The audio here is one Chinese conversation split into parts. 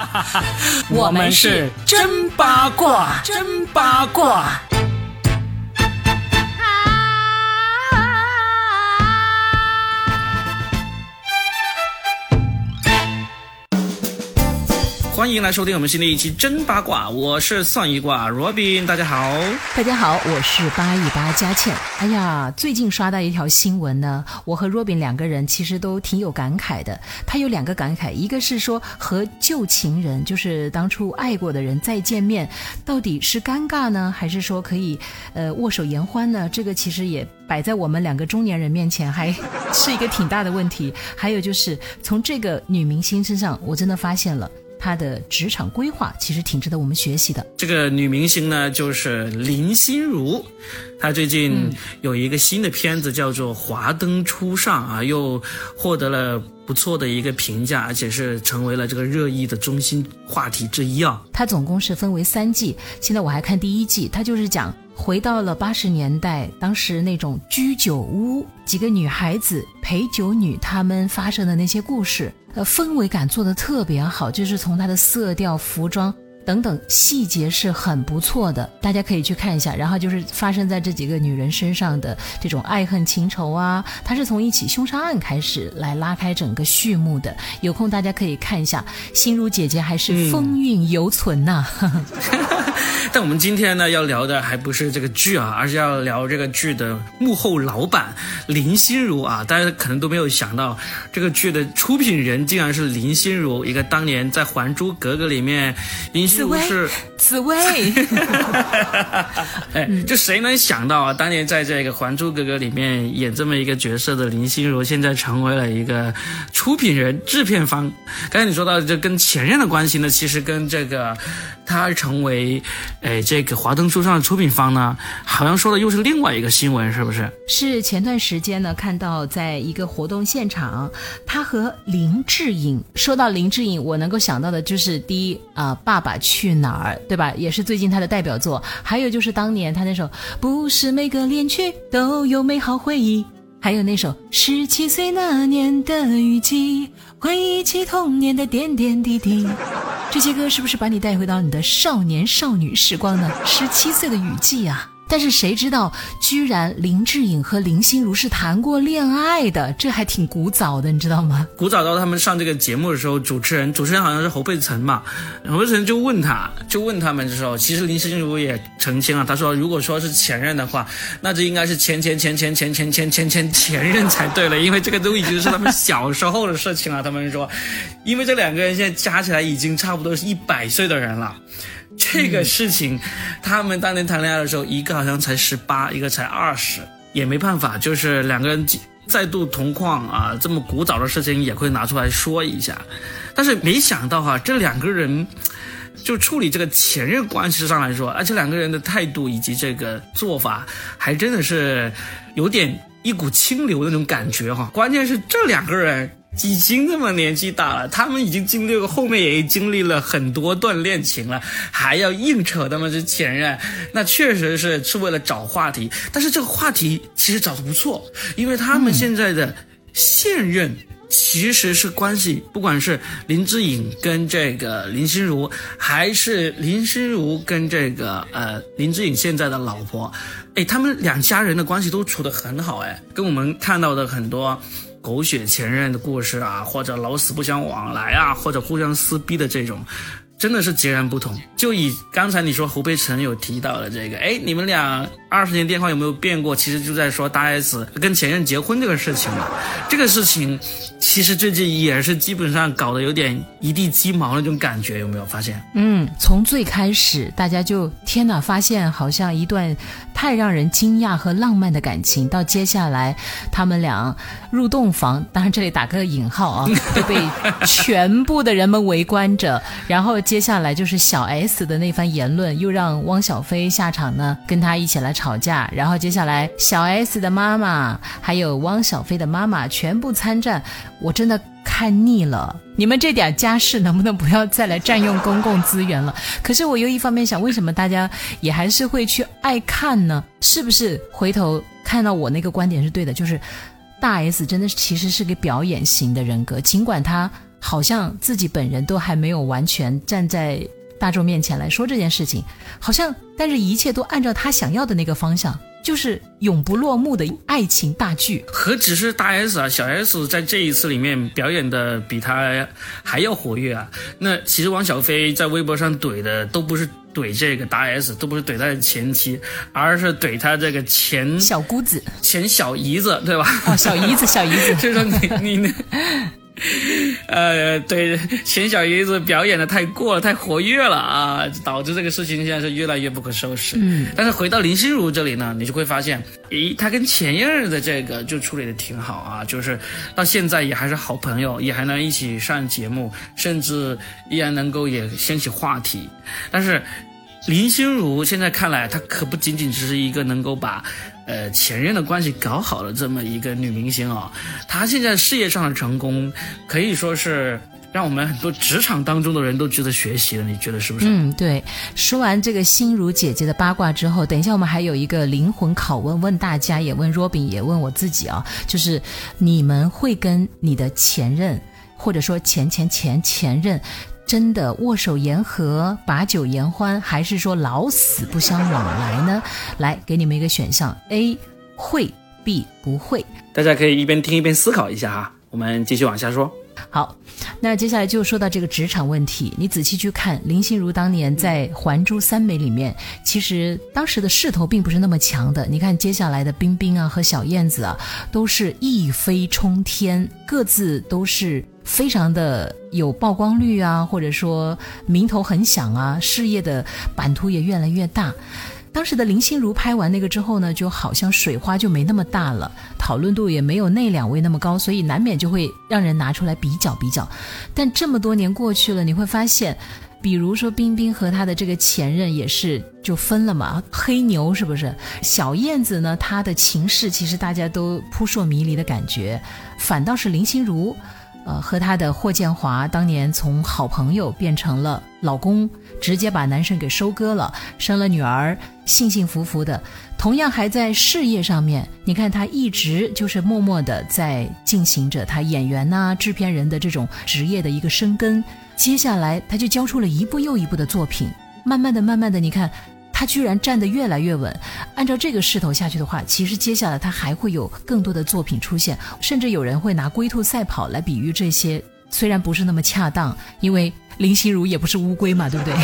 我们是真八卦，真八卦。欢迎来收听我们新的一期真八卦，我是算一卦 Robin，大家好，大家好，我是八一八佳倩。哎呀，最近刷到一条新闻呢，我和 Robin 两个人其实都挺有感慨的。他有两个感慨，一个是说和旧情人，就是当初爱过的人再见面，到底是尴尬呢，还是说可以呃握手言欢呢？这个其实也摆在我们两个中年人面前，还是一个挺大的问题。还有就是从这个女明星身上，我真的发现了。她的职场规划其实挺值得我们学习的。这个女明星呢，就是林心如，她最近有一个新的片子叫做《华灯初上》啊，又获得了不错的一个评价，而且是成为了这个热议的中心话题之一啊。它总共是分为三季，现在我还看第一季，它就是讲回到了八十年代，当时那种居酒屋，几个女孩子陪酒女她们发生的那些故事。呃，氛围感做的特别好，就是从它的色调、服装等等细节是很不错的，大家可以去看一下。然后就是发生在这几个女人身上的这种爱恨情仇啊，它是从一起凶杀案开始来拉开整个序幕的。有空大家可以看一下，心如姐姐还是风韵犹存呐。但我们今天呢要聊的还不是这个剧啊，而是要聊这个剧的幕后老板林心如啊。大家可能都没有想到，这个剧的出品人竟然是林心如，一个当年在《还珠格格》里面，林心如是紫薇。哎，就谁能想到啊？当年在这个《还珠格格》里面演这么一个角色的林心如，现在成为了一个出品人、制片方。刚才你说到这跟前任的关系呢，其实跟这个他成为。哎，这个华灯初上的出品方呢，好像说的又是另外一个新闻，是不是？是前段时间呢，看到在一个活动现场，他和林志颖。说到林志颖，我能够想到的就是第一啊，《爸爸去哪儿》，对吧？也是最近他的代表作。还有就是当年他那首《不是每个恋曲都有美好回忆》。还有那首十七岁那年的雨季，回忆起童年的点点滴滴，这些歌是不是把你带回到你的少年少女时光呢？十七岁的雨季啊！但是谁知道，居然林志颖和林心如是谈过恋爱的，这还挺古早的，你知道吗？古早到他们上这个节目的时候，主持人主持人好像是侯佩岑嘛，侯佩岑就问他，就问他们的时候，其实林心如也澄清了，他说如果说是前任的话，那这应该是前前前前前前前前前前任才对了，因为这个都已经是他们小时候的事情了。他们说，因为这两个人现在加起来已经差不多是一百岁的人了。这个事情，他们当年谈恋爱的时候，一个好像才十八，一个才二十，也没办法，就是两个人再度同框啊，这么古早的事情也会拿出来说一下。但是没想到哈，这两个人就处理这个前任关系上来说，而且两个人的态度以及这个做法，还真的是有点一股清流那种感觉哈。关键是这两个人。已经这么年纪大了，他们已经经历过后面也经历了很多段恋情了，还要硬扯他们是前任，那确实是是为了找话题。但是这个话题其实找的不错，因为他们现在的现任其实是关系，不管是林志颖跟这个林心如，还是林心如跟这个呃林志颖现在的老婆，哎，他们两家人的关系都处得很好，哎，跟我们看到的很多。狗血前任的故事啊，或者老死不相往来啊，或者互相撕逼的这种，真的是截然不同。就以刚才你说侯佩岑有提到的这个，哎，你们俩二十年电话有没有变过？其实就在说大 S 跟前任结婚这个事情嘛。这个事情其实最近也是基本上搞得有点一地鸡毛那种感觉，有没有发现？嗯，从最开始大家就天哪，发现好像一段。太让人惊讶和浪漫的感情，到接下来他们俩入洞房，当然这里打个引号啊，都被全部的人们围观着。然后接下来就是小 S 的那番言论，又让汪小菲下场呢，跟他一起来吵架。然后接下来小 S 的妈妈还有汪小菲的妈妈全部参战，我真的。看腻了，你们这点家事能不能不要再来占用公共资源了？可是我又一方面想，为什么大家也还是会去爱看呢？是不是回头看到我那个观点是对的？就是大 S 真的其实是个表演型的人格，尽管她好像自己本人都还没有完全站在大众面前来说这件事情，好像但是一切都按照他想要的那个方向。就是永不落幕的爱情大剧，何止是大 S 啊，小 S 在这一次里面表演的比他还要活跃啊。那其实王小飞在微博上怼的都不是怼这个大 S，都不是怼他的前妻，而是怼他这个前小姑子、前小姨子，对吧？哦，小姨子，小姨子，就是说你你。呃，对，钱小鱼子表演的太过了，太活跃了啊，导致这个事情现在是越来越不可收拾。嗯，但是回到林心如这里呢，你就会发现，咦，她跟前任的这个就处理的挺好啊，就是到现在也还是好朋友，也还能一起上节目，甚至依然能够也掀起话题。但是林心如现在看来，她可不仅仅只是一个能够把。呃，前任的关系搞好的，这么一个女明星啊，她现在事业上的成功，可以说是让我们很多职场当中的人都值得学习的，你觉得是不是？嗯，对。说完这个心如姐姐的八卦之后，等一下我们还有一个灵魂拷问，问大家，也问 Robin，也问我自己啊，就是你们会跟你的前任，或者说前前前前任。真的握手言和，把酒言欢，还是说老死不相往来呢？来，给你们一个选项：A 会，B 不会。大家可以一边听一边思考一下哈。我们继续往下说。好，那接下来就说到这个职场问题。你仔细去看林心如当年在《还珠三美》里面，其实当时的势头并不是那么强的。你看接下来的冰冰啊和小燕子啊，都是一飞冲天，各自都是。非常的有曝光率啊，或者说名头很响啊，事业的版图也越来越大。当时的林心如拍完那个之后呢，就好像水花就没那么大了，讨论度也没有那两位那么高，所以难免就会让人拿出来比较比较。但这么多年过去了，你会发现，比如说冰冰和她的这个前任也是就分了嘛，黑牛是不是？小燕子呢，她的情势其实大家都扑朔迷离的感觉，反倒是林心如。呃，和他的霍建华当年从好朋友变成了老公，直接把男生给收割了，生了女儿，幸幸福福的。同样还在事业上面，你看他一直就是默默的在进行着他演员呐、制片人的这种职业的一个深耕。接下来他就交出了一部又一部的作品，慢慢的、慢慢的，你看。他居然站得越来越稳，按照这个势头下去的话，其实接下来他还会有更多的作品出现，甚至有人会拿龟兔赛跑来比喻这些，虽然不是那么恰当，因为林心如也不是乌龟嘛，对不对？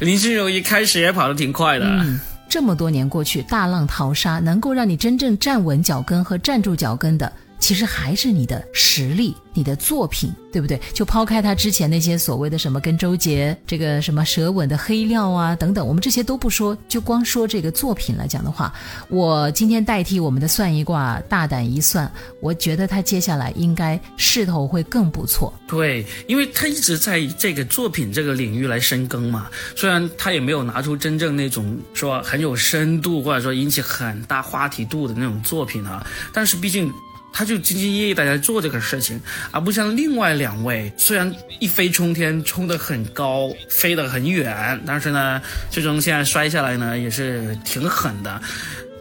林心如一开始也跑得挺快的，嗯，这么多年过去，大浪淘沙，能够让你真正站稳脚跟和站住脚跟的。其实还是你的实力，你的作品，对不对？就抛开他之前那些所谓的什么跟周杰这个什么舌吻的黑料啊等等，我们这些都不说，就光说这个作品来讲的话，我今天代替我们的算一卦，大胆一算，我觉得他接下来应该势头会更不错。对，因为他一直在这个作品这个领域来深耕嘛，虽然他也没有拿出真正那种说很有深度或者说引起很大话题度的那种作品啊，但是毕竟。他就兢兢业业的在做这个事情，而不像另外两位，虽然一飞冲天，冲得很高，飞得很远，但是呢，最终现在摔下来呢，也是挺狠的。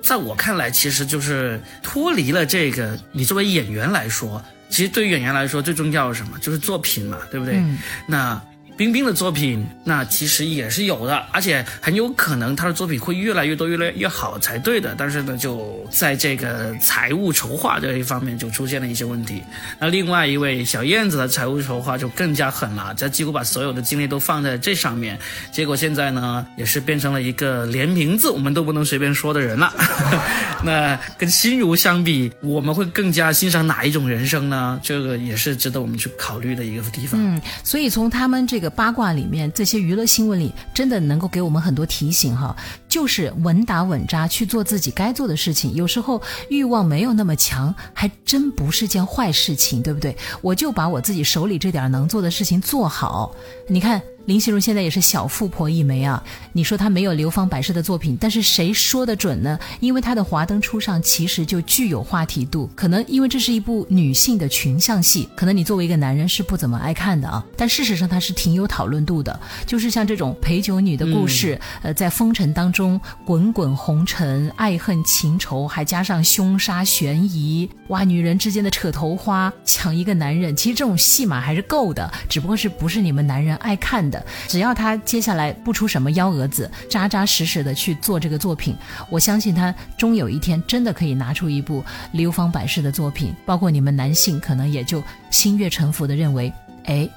在我看来，其实就是脱离了这个。你作为演员来说，其实对于演员来说，最重要的什么？就是作品嘛，对不对？那。冰冰的作品，那其实也是有的，而且很有可能他的作品会越来越多、越来越好才对的。但是呢，就在这个财务筹划这一方面就出现了一些问题。那另外一位小燕子的财务筹划就更加狠了，这几乎把所有的精力都放在这上面，结果现在呢，也是变成了一个连名字我们都不能随便说的人了。那跟心如相比，我们会更加欣赏哪一种人生呢？这个也是值得我们去考虑的一个地方。嗯，所以从他们这个。八卦里面这些娱乐新闻里，真的能够给我们很多提醒哈，就是稳打稳扎去做自己该做的事情。有时候欲望没有那么强，还真不是件坏事情，对不对？我就把我自己手里这点能做的事情做好。你看。林心如现在也是小富婆一枚啊！你说她没有流芳百世的作品，但是谁说的准呢？因为她的华灯初上其实就具有话题度，可能因为这是一部女性的群像戏，可能你作为一个男人是不怎么爱看的啊。但事实上它是挺有讨论度的，就是像这种陪酒女的故事，呃，在风尘当中。中滚滚红尘、爱恨情仇，还加上凶杀悬疑，哇，女人之间的扯头花、抢一个男人，其实这种戏码还是够的，只不过是不是你们男人爱看的。只要他接下来不出什么幺蛾子，扎扎实实的去做这个作品，我相信他终有一天真的可以拿出一部流芳百世的作品，包括你们男性可能也就心悦诚服的认为，哎。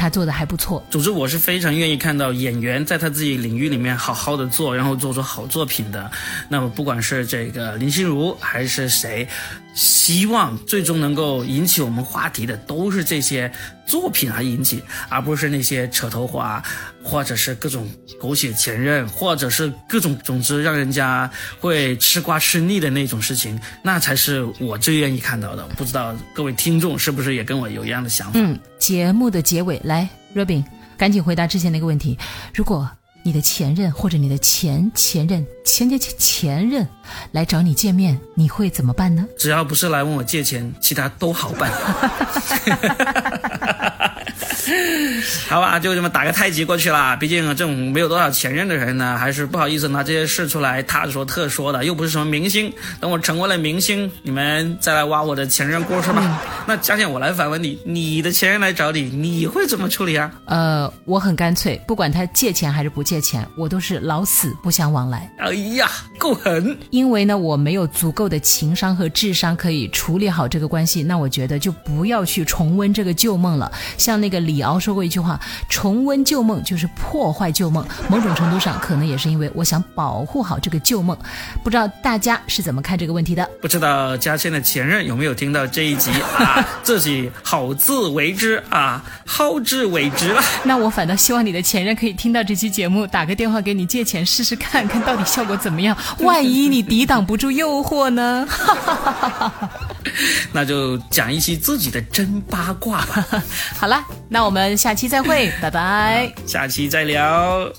他做的还不错。总之，我是非常愿意看到演员在他自己领域里面好好的做，然后做出好作品的。那么，不管是这个林心如还是谁，希望最终能够引起我们话题的都是这些作品而引起，而不是那些扯头花，或者是各种狗血前任，或者是各种总之让人家会吃瓜吃腻的那种事情，那才是我最愿意看到的。不知道各位听众是不是也跟我有一样的想法？嗯，节目的结尾。来，Robin，赶紧回答之前那个问题。如果你的前任或者你的前前任、前前前前任来找你见面，你会怎么办呢？只要不是来问我借钱，其他都好办。好吧，就这么打个太极过去啦。毕竟这种没有多少前任的人呢，还是不好意思拿这些事出来他说特说的，又不是什么明星。等我成为了明星，你们再来挖我的前任故事吧。那佳倩，我来反问你，你的前任来找你，你会怎么处理啊？呃，我很干脆，不管他借钱还是不借钱，我都是老死不相往来。哎呀，够狠！因为呢，我没有足够的情商和智商可以处理好这个关系，那我觉得就不要去重温这个旧梦了。像那个李敖说过一句话：“重温旧梦就是破坏旧梦。”某种程度上，可能也是因为我想保护好这个旧梦。不知道大家是怎么看这个问题的？不知道嘉倩的前任有没有听到这一集啊？自己好自为之啊，好自为之了。那我反倒希望你的前任可以听到这期节目，打个电话给你借钱试试看看到底效果怎么样。万一你抵挡不住诱惑呢？那就讲一期自己的真八卦吧。好了，那我们下期再会，拜拜。下期再聊。